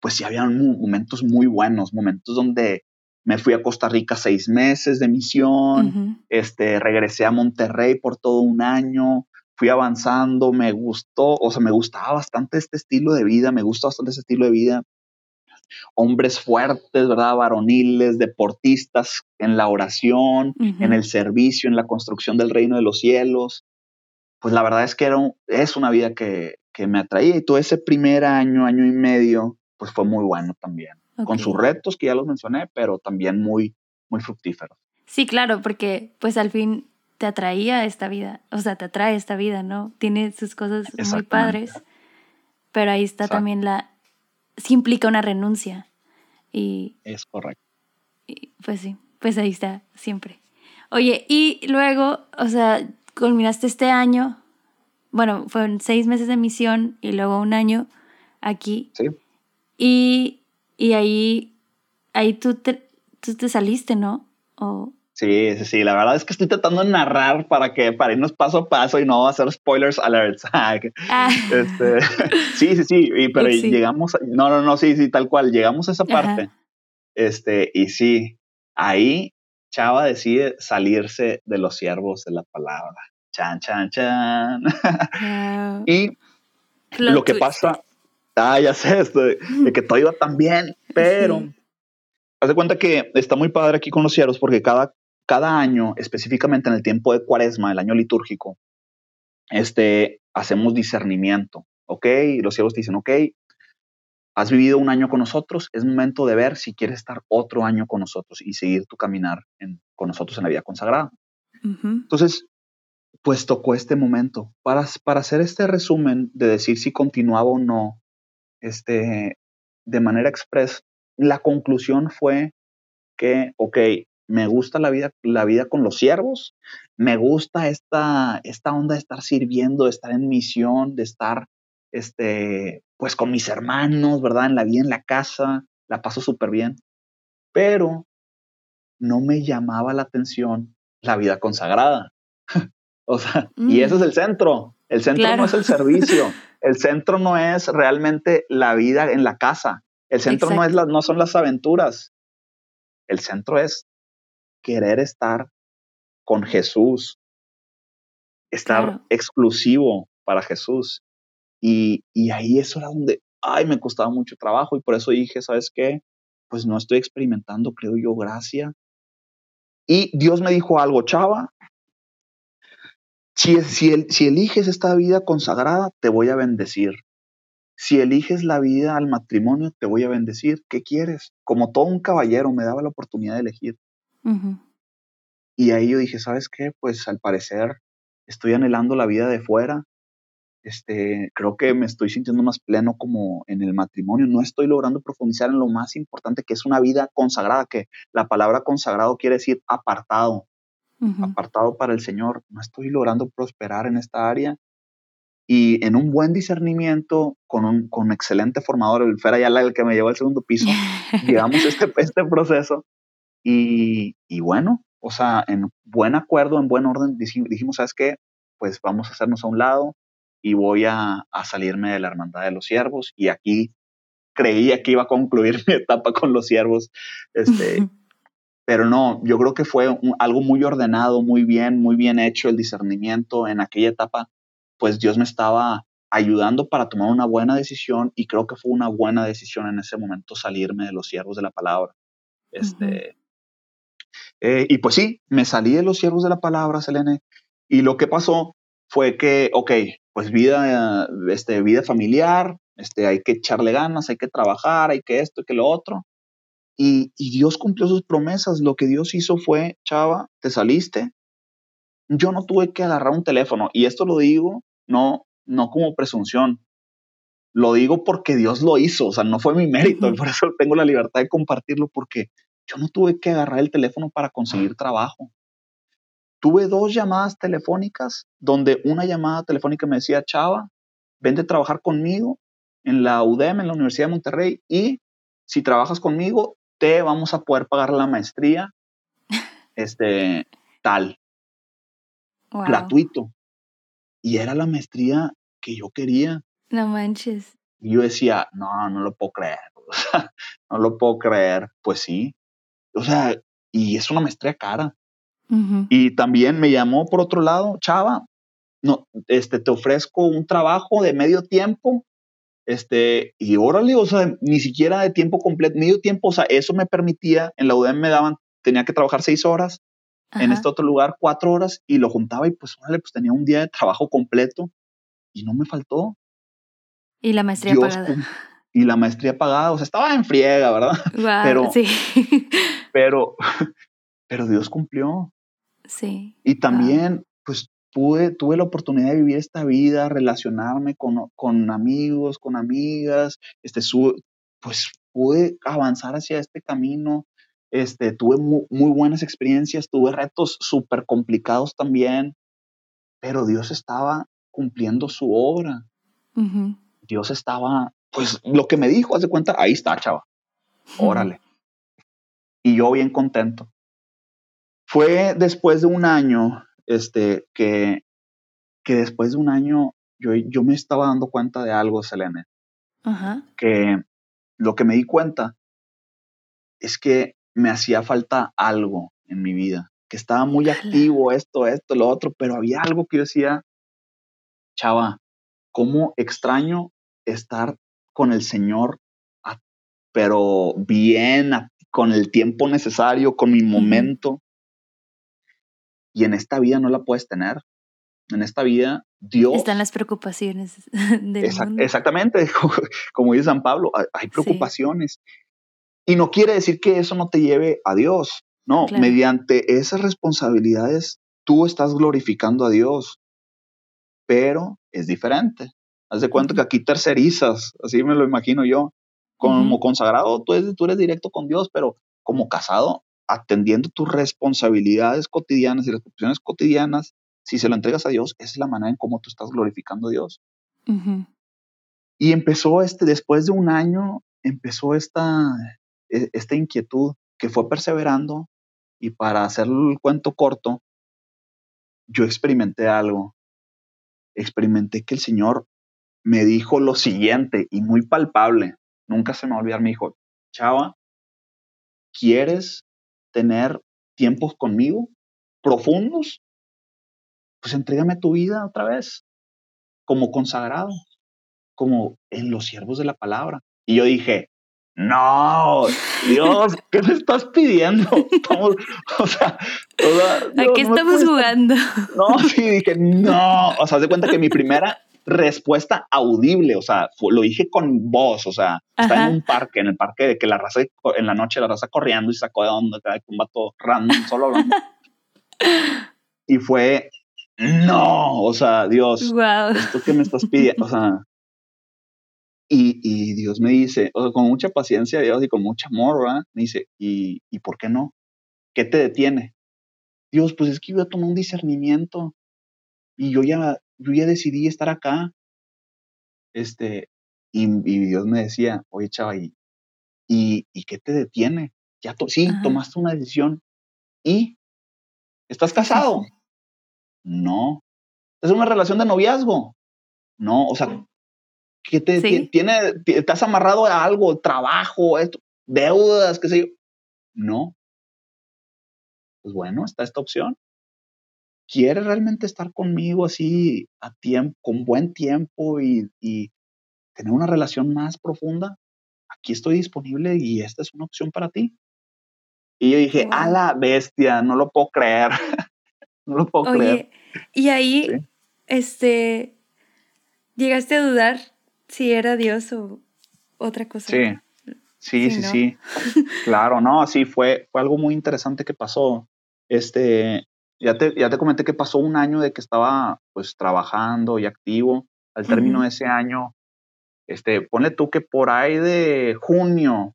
pues sí había momentos muy buenos, momentos donde me fui a Costa Rica seis meses de misión, este, regresé a Monterrey por todo un año, fui avanzando, me gustó, o sea, me gustaba bastante este estilo de vida, me gusta bastante ese estilo de vida. Hombres fuertes, ¿verdad? Varoniles, deportistas en la oración, en el servicio, en la construcción del reino de los cielos. Pues la verdad es que era es una vida que, que me atraía y todo ese primer año, año y medio, pues fue muy bueno también. Con sus retos que ya los mencioné, pero también muy, muy fructífero. Sí, claro, porque pues al fin te atraía esta vida, o sea, te atrae esta vida, ¿no? Tiene sus cosas muy padres, pero ahí está también la, sí implica una renuncia. Y, es correcto. pues sí, pues ahí está, siempre. Oye, y luego, o sea, culminaste este año, bueno, fueron seis meses de misión y luego un año aquí. Sí. Y, ahí, ahí tú te, tú te saliste, ¿no? O... Sí, sí, sí. La verdad es que estoy tratando de narrar para que para irnos paso a paso y no hacer spoilers alerts. Ah. este, sí, sí, sí. pero llegamos. No, no, no, sí, sí, tal cual. Llegamos a esa parte. Este, y sí, ahí Chava decide salirse de los siervos de la palabra. Chan, chan, chan. y lo que pasa ah, ya sé, esto, de, que todo iba tan bien, pero haz de cuenta que está muy padre aquí con los cielos porque cada, cada año, específicamente en el tiempo de cuaresma, el año litúrgico, este, hacemos discernimiento, ¿ok? Y los cielos dicen, ok, has vivido un año con nosotros, es momento de ver si quieres estar otro año con nosotros y seguir tu caminar con nosotros en la vida consagrada. Entonces, pues tocó este momento para, para hacer este resumen de decir si continuaba o no este, de manera express, la conclusión fue que, ok, me gusta la vida, la vida con los siervos, me gusta esta, esta onda de estar sirviendo, de estar en misión, de estar, este, pues con mis hermanos, ¿verdad? En la vida, en la casa, la paso súper bien, pero no me llamaba la atención la vida consagrada. o sea, y ese es mm. el centro, el centro no es el servicio, el centro no es realmente la vida en la casa. El centro no, es la, no son las aventuras. El centro es querer estar con Jesús, estar exclusivo para Jesús. Y, y ahí eso era donde, ay, me costaba mucho trabajo y por eso dije, ¿sabes qué? Pues no estoy experimentando, creo yo, gracia. Y Dios me dijo algo, chava, si, si, eliges esta vida consagrada, te voy a bendecir. Si eliges la vida al matrimonio, te voy a bendecir. ¿Qué quieres? Como todo un caballero me daba la oportunidad de elegir. Y ahí yo dije, ¿sabes qué? Pues al parecer estoy anhelando la vida de fuera. Este, creo que me estoy sintiendo más pleno como en el matrimonio. No estoy logrando profundizar en lo más importante que es una vida consagrada, que la palabra consagrado quiere decir apartado, apartado para el Señor, no estoy logrando prosperar en esta área. Y en un buen discernimiento, con un con excelente formador, el Fer Ayala, el que me llevó al segundo piso, llegamos a este, este proceso. Y, y, bueno, o sea, en buen acuerdo, en buen orden, dijimos, ¿sabes qué? Pues vamos a hacernos a un lado y voy a, a salirme de la hermandad de los siervos. Y aquí creía que iba a concluir mi etapa con los siervos. Este, pero no, yo creo que fue algo muy ordenado, muy bien, muy bien hecho el discernimiento en aquella etapa, pues Dios me estaba ayudando para tomar una buena decisión y creo que fue una buena decisión en ese momento salirme de los siervos de la palabra. Este, eh, y pues sí, me salí de los siervos de la palabra, Selene, y lo que pasó fue que, ok, pues vida, este, vida familiar, este, hay que echarle ganas, hay que trabajar, hay que esto, hay que lo otro. Y, Dios cumplió sus promesas. Lo que Dios hizo fue, chava, te saliste. Yo no tuve que agarrar un teléfono. Y esto lo digo no, no como presunción. Lo digo porque Dios lo hizo. O sea, no fue mi mérito. Y por eso tengo la libertad de compartirlo porque yo no tuve que agarrar el teléfono para conseguir trabajo. Tuve dos llamadas telefónicas donde una llamada telefónica me decía, chava, vente a trabajar conmigo en la UDEM, en la Universidad de Monterrey, y si trabajas conmigo, te vamos a poder pagar la maestría, este, tal, gratuito. Y era la maestría que yo quería. No manches. Y yo decía, no, no lo puedo creer. no lo puedo creer. Pues sí, o sea, y es una maestría cara. Y también me llamó por otro lado, Chava, no, este, te ofrezco un trabajo de medio tiempo, este, y órale, o sea, ni siquiera de tiempo completo, medio tiempo, o sea, eso me permitía, en la UDEM me daban, tenía que trabajar seis horas, en este otro lugar cuatro horas, y lo juntaba y pues, órale, pues tenía un día de trabajo completo, y no me faltó. Y la maestría pagada. Y la maestría pagada, o sea, estaba en friega, ¿verdad? pero, sí. pero, pero Dios cumplió. Sí. Y también, pues, pude, tuve la oportunidad de vivir esta vida, relacionarme con, con amigos, con amigas, este, su, pues pude avanzar hacia este camino, este, tuve muy, buenas experiencias, tuve retos súper complicados también, pero Dios estaba cumpliendo su obra. Dios estaba, pues lo que me dijo, haz de cuenta, ahí está, chava. Órale. Y yo bien contento. Fue después de un año, este, que, que después de un año yo, yo me estaba dando cuenta de algo, Selene. Que lo que me di cuenta es que me hacía falta algo en mi vida, que estaba muy activo, esto, esto, lo otro, pero había algo que yo decía, chava, ¿cómo extraño estar con el Señor, pero bien, con el tiempo necesario, con mi momento? Y en esta vida no la puedes tener. En esta vida, Dios. Están las preocupaciones del mundo. Exactamente, como dice San Pablo, hay preocupaciones. Y no quiere decir que eso no te lleve a Dios. No, mediante esas responsabilidades tú estás glorificando a Dios, pero es diferente. Haz de cuenta que aquí tercerizas, así me lo imagino yo. Como consagrado, tú eres, tú eres directo con Dios, pero como casado, atendiendo tus responsabilidades cotidianas y responsabilidades cotidianas, si se lo entregas a Dios, esa es la manera en cómo tú estás glorificando a Dios. Y empezó este, después de un año, empezó esta, e, esta inquietud que fue perseverando y para hacer el cuento corto, yo experimenté algo. Experimenté que el Señor me dijo lo siguiente y muy palpable. Nunca se me va a olvidar, me dijo, Chava, ¿quieres tener tiempos conmigo profundos, pues entrégame tu vida otra vez, como consagrado, como en los siervos de la palabra. Y yo dije, no, Dios, ¿qué me estás pidiendo? o sea, ¿a qué estamos jugando? No, sí, dije, no. O sea, de cuenta que mi primera respuesta audible, o sea, lo dije con voz, o sea, está en un parque, en el parque de que la raza, en la noche la raza corriendo y sacó de onda, un vato random, solo hablando. y fue, no, o sea, Dios, esto que me estás pidiendo, o sea, y, y, Dios me dice, o sea, con mucha paciencia, Dios, y con mucho amor, ¿verdad? Me dice, ¿y, ¿y por qué no? ¿Qué te detiene? Dios, pues es que yo a tomar un discernimiento y yo ya, yo ya decidí estar acá. Este, y, Dios me decía, oye, chava, ¿y, y, qué te detiene? Ya sí, tomaste una decisión. ¿Y? ¿Estás casado? No. ¿Es una relación de noviazgo? No, o sea, ¿qué te tiene? ¿Estás amarrado a algo, trabajo, esto, deudas, qué sé yo? No. Pues bueno, está esta opción. ¿Quieres realmente estar conmigo así a tiempo, con buen tiempo y, tener una relación más profunda? Aquí estoy disponible y esta es una opción para ti. Y yo dije, a la bestia, no lo puedo creer. no lo puedo creer. Y ahí, este, llegaste a dudar si era Dios o otra cosa. Sí, sí, sí, sí. claro, no, sí, fue, fue algo muy interesante que pasó. Este, ya te, ya te comenté que pasó un año de que estaba pues trabajando y activo. Al término de ese año, este, ponle tú que por ahí de junio,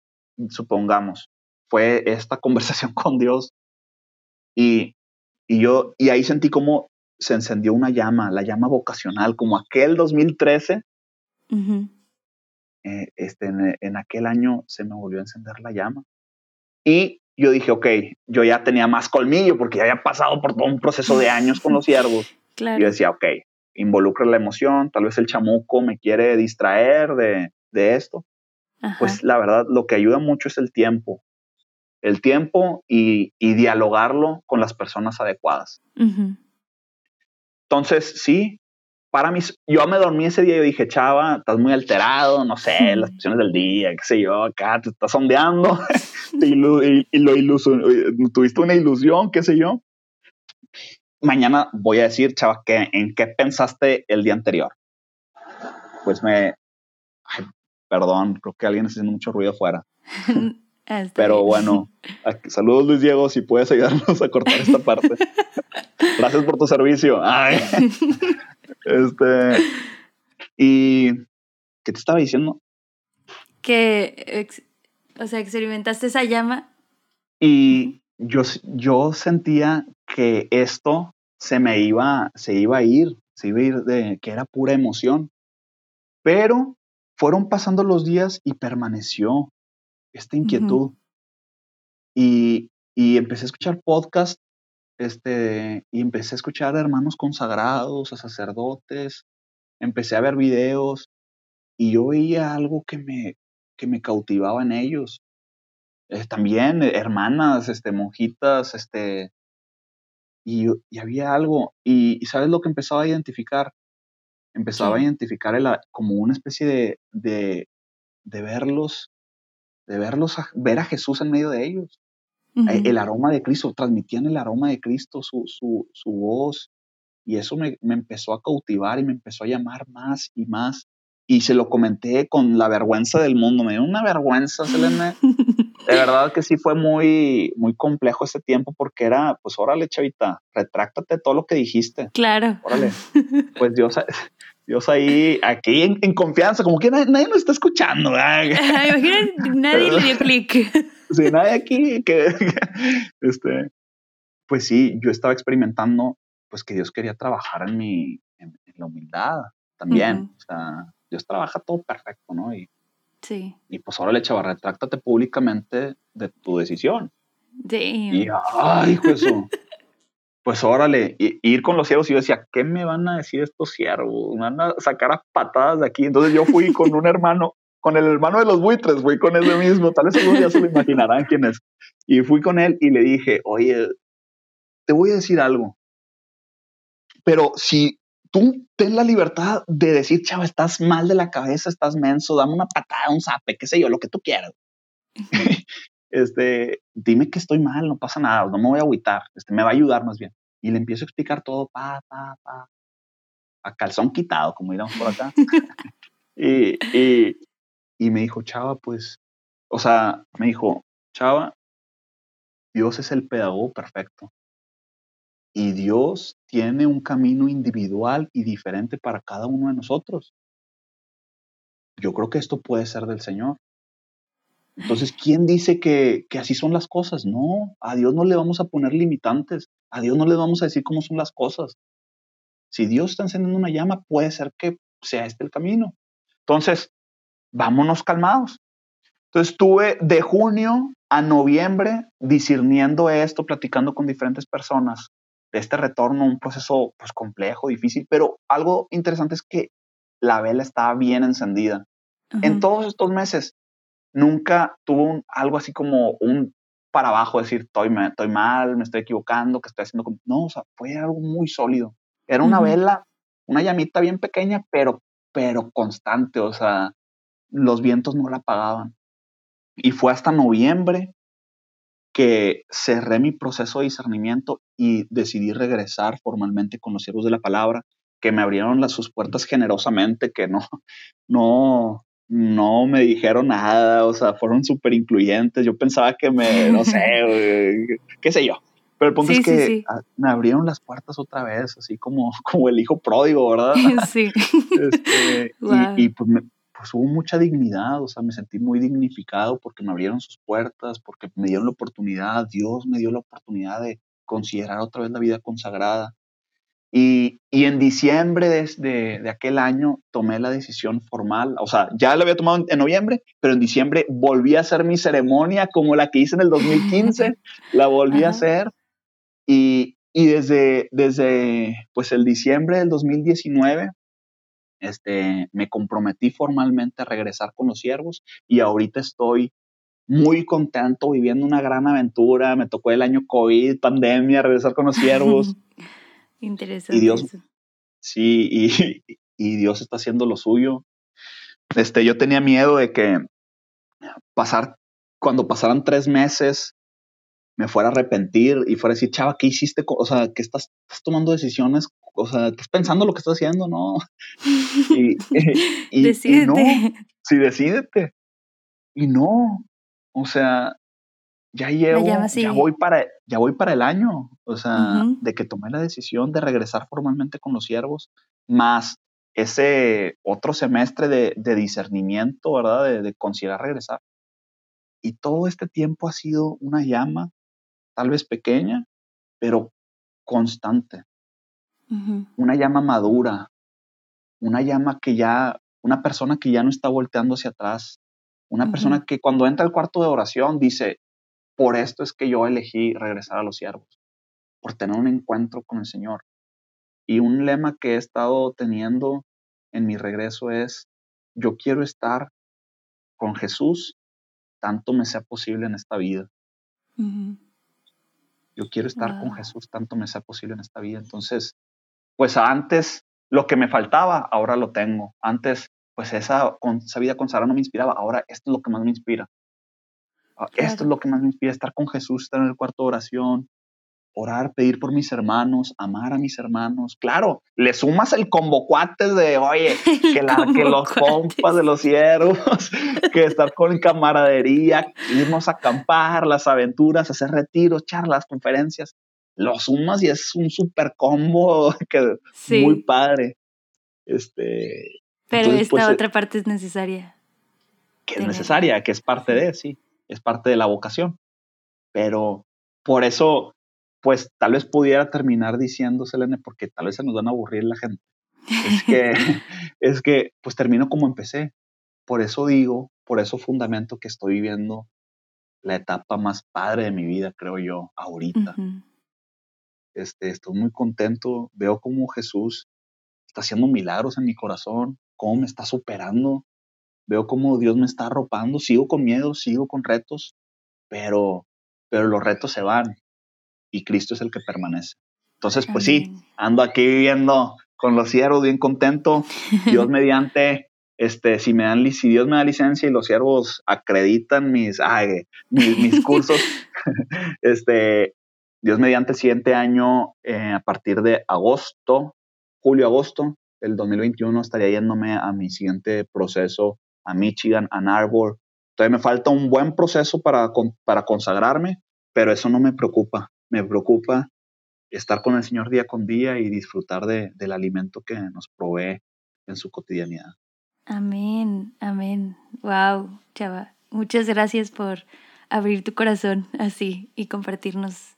supongamos, fue esta conversación con Dios y, y yo, y ahí sentí como se encendió una llama, la llama vocacional, como aquel 2013. Eh, este, en, en, aquel año se me volvió a encender la llama. Y yo dije, ok, yo ya tenía más colmillo porque ya había pasado por todo un proceso de años con los ciervos. Claro. Yo decía, ok, involucra la emoción, tal vez el chamuco me quiere distraer de, de esto. pues la verdad lo que ayuda mucho es el tiempo. El tiempo y, dialogarlo con las personas adecuadas. Entonces, sí, para mí, yo me dormí ese día y dije, chava, estás muy alterado, no sé, las presiones del día, qué sé yo, acá te estás sondeando y, lo, tuviste una ilusión, qué sé yo. Mañana voy a decir, chava, que, ¿en qué pensaste el día anterior? Pues me, perdón, creo que alguien está haciendo mucho ruido afuera. Pero bueno, saludos Luis Diego, si puedes ayudarnos a cortar esta parte. Gracias por tu servicio. Este, y ¿qué te estaba diciendo? Que, o sea, experimentaste esa llama. Y yo, yo sentía que esto se me iba, se iba a ir, se iba a ir de que era pura emoción. Pero fueron pasando los días y permaneció esta inquietud. y, y, empecé a escuchar podcast este, y empecé a escuchar a hermanos consagrados, a sacerdotes, empecé a ver videos y yo veía algo que me, que me cautivaba en ellos. Eh, también hermanas, este, monjitas, este, y, y había algo, y, ¿sabes lo que empezaba a identificar? Empezaba a identificar el, como una especie de, de, de verlos, de verlos, ver a Jesús en medio de ellos. Eh, el aroma de Cristo, transmitían el aroma de Cristo, su, su, su voz, y eso me, me, empezó a cautivar y me empezó a llamar más y más. Y se lo comenté con la vergüenza del mundo, me dio una vergüenza, Selene. De verdad que sí fue muy, muy complejo ese tiempo porque era, pues órale, chavita, retráctate todo lo que dijiste. Claro. Órale. Pues Dios, Dios ahí, aquí en, confianza, como que nadie, nadie, nos está escuchando. Imagínate, nadie le dio clic. Sí, nadie aquí que, este, pues sí, yo estaba experimentando, pues que Dios quería trabajar en mi, en, la humildad también. O sea, Dios trabaja todo perfecto, ¿no? Y, sí. Y pues ahora le echaba, retráctate públicamente de tu decisión. Sí. Y, ay, pues eso pues órale, ir con los ciervos y yo decía, ¿qué me van a decir estos ciervos? Me van a sacar a patadas de aquí. Entonces yo fui con un hermano, con el hermano de los buitres, fui con ese mismo, tal vez algunos ya se lo imaginarán quién es. Y fui con él y le dije, oye, te voy a decir algo, pero si tú ten la libertad de decir, chava, estás mal de la cabeza, estás menso, dame una patada, un zape, qué sé yo, lo que tú quieras. este, dime que estoy mal, no pasa nada, no me voy a agüitar, este, me va a ayudar más bien. Y le empiezo a explicar todo, pa, pa, pa, a calzón quitado, como dirán por acá. y, y, y me dijo, chava, pues, o sea, me dijo, chava, Dios es el pedagogo perfecto. Y Dios tiene un camino individual y diferente para cada uno de nosotros. Yo creo que esto puede ser del Señor. Entonces, ¿quién dice que, así son las cosas? No, a Dios no le vamos a poner limitantes, a Dios no le vamos a decir cómo son las cosas. Si Dios está encendiendo una llama, puede ser que sea este el camino. Entonces, vámonos calmados. Entonces, estuve de junio a noviembre discerniendo esto, platicando con diferentes personas de este retorno, un proceso pues complejo, difícil, pero algo interesante es que la vela estaba bien encendida. En todos estos meses nunca tuvo un, algo así como un para abajo, decir, estoy, estoy mal, me estoy equivocando, que estoy haciendo... No, o sea, fue algo muy sólido. Era una vela, una llamita bien pequeña, pero, pero constante, o sea, los vientos no la apagaban. Y fue hasta noviembre que cerré mi proceso de discernimiento y decidí regresar formalmente con los siervos de la palabra, que me abrieron las, sus puertas generosamente, que no, no, no me dijeron nada, o sea, fueron súper incluyentes. Yo pensaba que me, no sé, qué sé yo. Pero el punto es que me abrieron las puertas otra vez, así como, como el hijo pródigo, ¿verdad? Sí. Este, y, pues, pues, hubo mucha dignidad, o sea, me sentí muy dignificado porque me abrieron sus puertas, porque me dieron la oportunidad, Dios me dio la oportunidad de considerar otra vez la vida consagrada. Y, en diciembre de, de, aquel año tomé la decisión formal, o sea, ya la había tomado en, noviembre, pero en diciembre volví a hacer mi ceremonia como la que hice en el 2015, la volví a hacer y, y, desde, desde pues el diciembre del 2019, este, me comprometí formalmente a regresar con los siervos y ahorita estoy muy contento viviendo una gran aventura. Me tocó el año COVID, pandemia, regresar con los siervos. Interesante. Y Dios, sí, y, y, Dios está haciendo lo suyo. Este, yo tenía miedo de que pasar, cuando pasaran tres meses, me fuera a arrepentir y fuera a decir, chava, ¿qué hiciste? O sea, que estás, estás tomando decisiones, o sea, estás pensando lo que estás haciendo, ¿no? Y, y, decídete. no, sí, decídete. Y no, o sea, ya llevo, ya voy para, ya voy para el año, o sea, de que tomé la decisión de regresar formalmente con los siervos, más ese otro semestre de, discernimiento, ¿verdad? De, de, considerar regresar. Y todo este tiempo ha sido una llama tal vez pequeña, pero constante. Una llama madura, una llama que ya, una persona que ya no está volteando hacia atrás, una persona que cuando entra al cuarto de oración dice, por esto es que yo elegí regresar a los siervos, por tener un encuentro con el Señor. Y un lema que he estado teniendo en mi regreso es, yo quiero estar con Jesús tanto me sea posible en esta vida. Yo quiero estar con Jesús tanto me sea posible en esta vida. Entonces, pues antes lo que me faltaba, ahora lo tengo. Antes, pues esa, esa vida consagrada no me inspiraba. Ahora esto es lo que más me inspira. Ah, esto es lo que más me inspira, estar con Jesús, estar en el cuarto de oración, orar, pedir por mis hermanos, amar a mis hermanos. Claro, le sumas el convocuate de, oye, que, la, que los compas de los siervos, que estar con camaradería, irnos a acampar, las aventuras, hacer retiros, charlas, conferencias. Lo sumas y es un super combo que muy padre. Este, Pero esta pues, eh otra parte es necesaria. Que es necesaria, que es parte de, sí, es parte de la vocación. Pero por eso pues tal vez pudiera terminar diciendo, Selene, porque tal vez se nos van a aburrir la gente. Es que, es que, pues termino como empecé. Por eso digo, por eso fundamento que estoy viviendo la etapa más padre de mi vida, creo yo, ahorita. este, estoy muy contento, veo cómo Jesús está haciendo milagros en mi corazón, cómo me está superando, veo cómo Dios me está arropando, sigo con miedo, sigo con retos, pero, pero los retos se van y Cristo es el que permanece. Entonces, pues sí, ando aquí viviendo con los siervos bien contento. Dios mediante, este, si me dan, si Dios me da licencia y los siervos acreditan mis, mis, cursos, este, Dios mediante el siguiente año, eh, a partir de agosto, julio-agosto del 2021, estaría yéndome a mi siguiente proceso a Michigan, Ann Arbor. Todavía me falta un buen proceso para, para consagrarme, pero eso no me preocupa me preocupa estar con el Señor día con día y disfrutar de, del alimento que nos provee en su cotidianidad. Amén, amén. Wow, Chava. Muchas gracias por abrir tu corazón así y compartirnos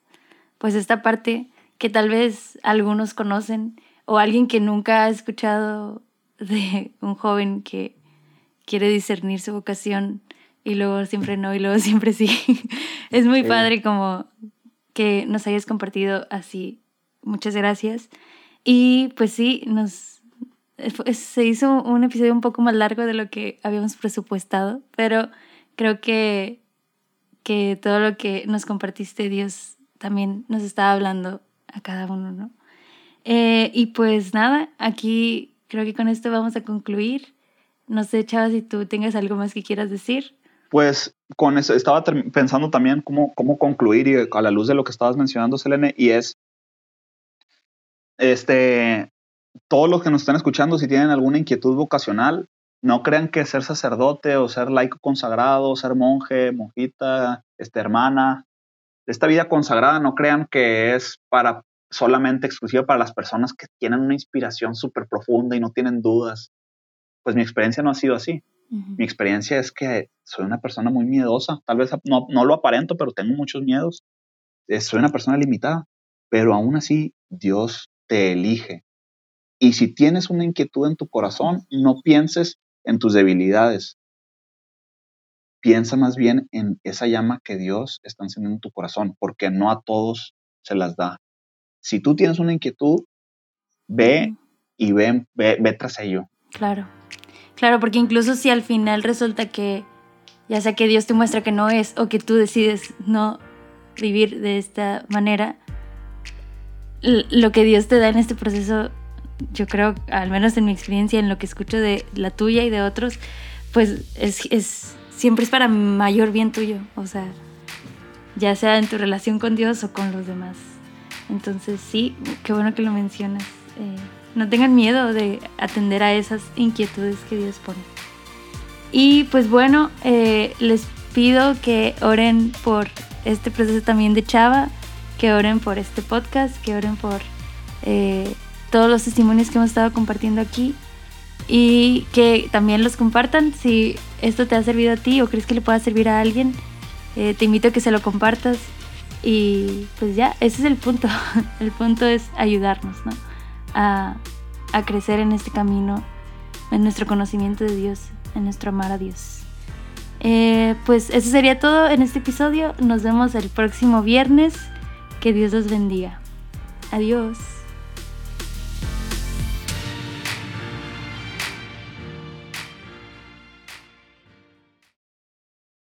pues esta parte que tal vez algunos conocen o alguien que nunca ha escuchado de un joven que quiere discernir su vocación y luego siempre no y luego siempre sí. es muy padre como que nos hayas compartido así. Muchas gracias. Y pues sí, nos se hizo un episodio un poco más largo de lo que habíamos presupuestado, pero creo que, que todo lo que nos compartiste, Dios también nos está hablando a cada uno, ¿no? Eh, y pues nada, aquí creo que con esto vamos a concluir. No sé, Chava, si tú tengas algo más que quieras decir pues con eso estaba pensando también cómo, cómo concluir y a la luz de lo que estabas mencionando, Selene, y es, este, todos los que nos están escuchando, si tienen alguna inquietud vocacional, no crean que ser sacerdote o ser laico consagrado, ser monje, monjita, este, hermana, esta vida consagrada, no crean que es para solamente exclusiva para las personas que tienen una inspiración súper profunda y no tienen dudas. Pues mi experiencia no ha sido así. Mi experiencia es que soy una persona muy miedosa, tal vez no, no lo aparento, pero tengo muchos miedos. Eh, soy una persona limitada, pero aún así Dios te elige. Y si tienes una inquietud en tu corazón, no pienses en tus debilidades. Piensa más bien en esa llama que Dios está encendiendo en tu corazón, porque no a todos se las da. Si tú tienes una inquietud, ve y ve, ve, ve tras ello Claro. Claro, porque incluso si al final resulta que, ya sea que Dios te muestra que no es o que tú decides no vivir de esta manera, lo que Dios te da en este proceso, yo creo, al menos en mi experiencia, en lo que escucho de la tuya y de otros, pues es, siempre es para mayor bien tuyo, o sea, ya sea en tu relación con Dios o con los demás. Entonces sí, qué bueno que lo mencionas. Eh, no tengan miedo de atender a esas inquietudes que Dios pone. Y pues bueno, eh, les pido que oren por este proceso también de Chava, que oren por este podcast, que oren por eh, todos los testimonios que hemos estado compartiendo aquí y que también los compartan si esto te ha servido a ti o crees que le pueda servir a alguien. Eh, te invito a que se lo compartas y pues ya, ese es el punto. El punto es ayudarnos ¿no? A, crecer en este camino, en nuestro conocimiento de Dios, en nuestro amar a Dios. Eh, pues eso sería todo en este episodio. Nos vemos el próximo viernes. Que Dios los bendiga. Adiós.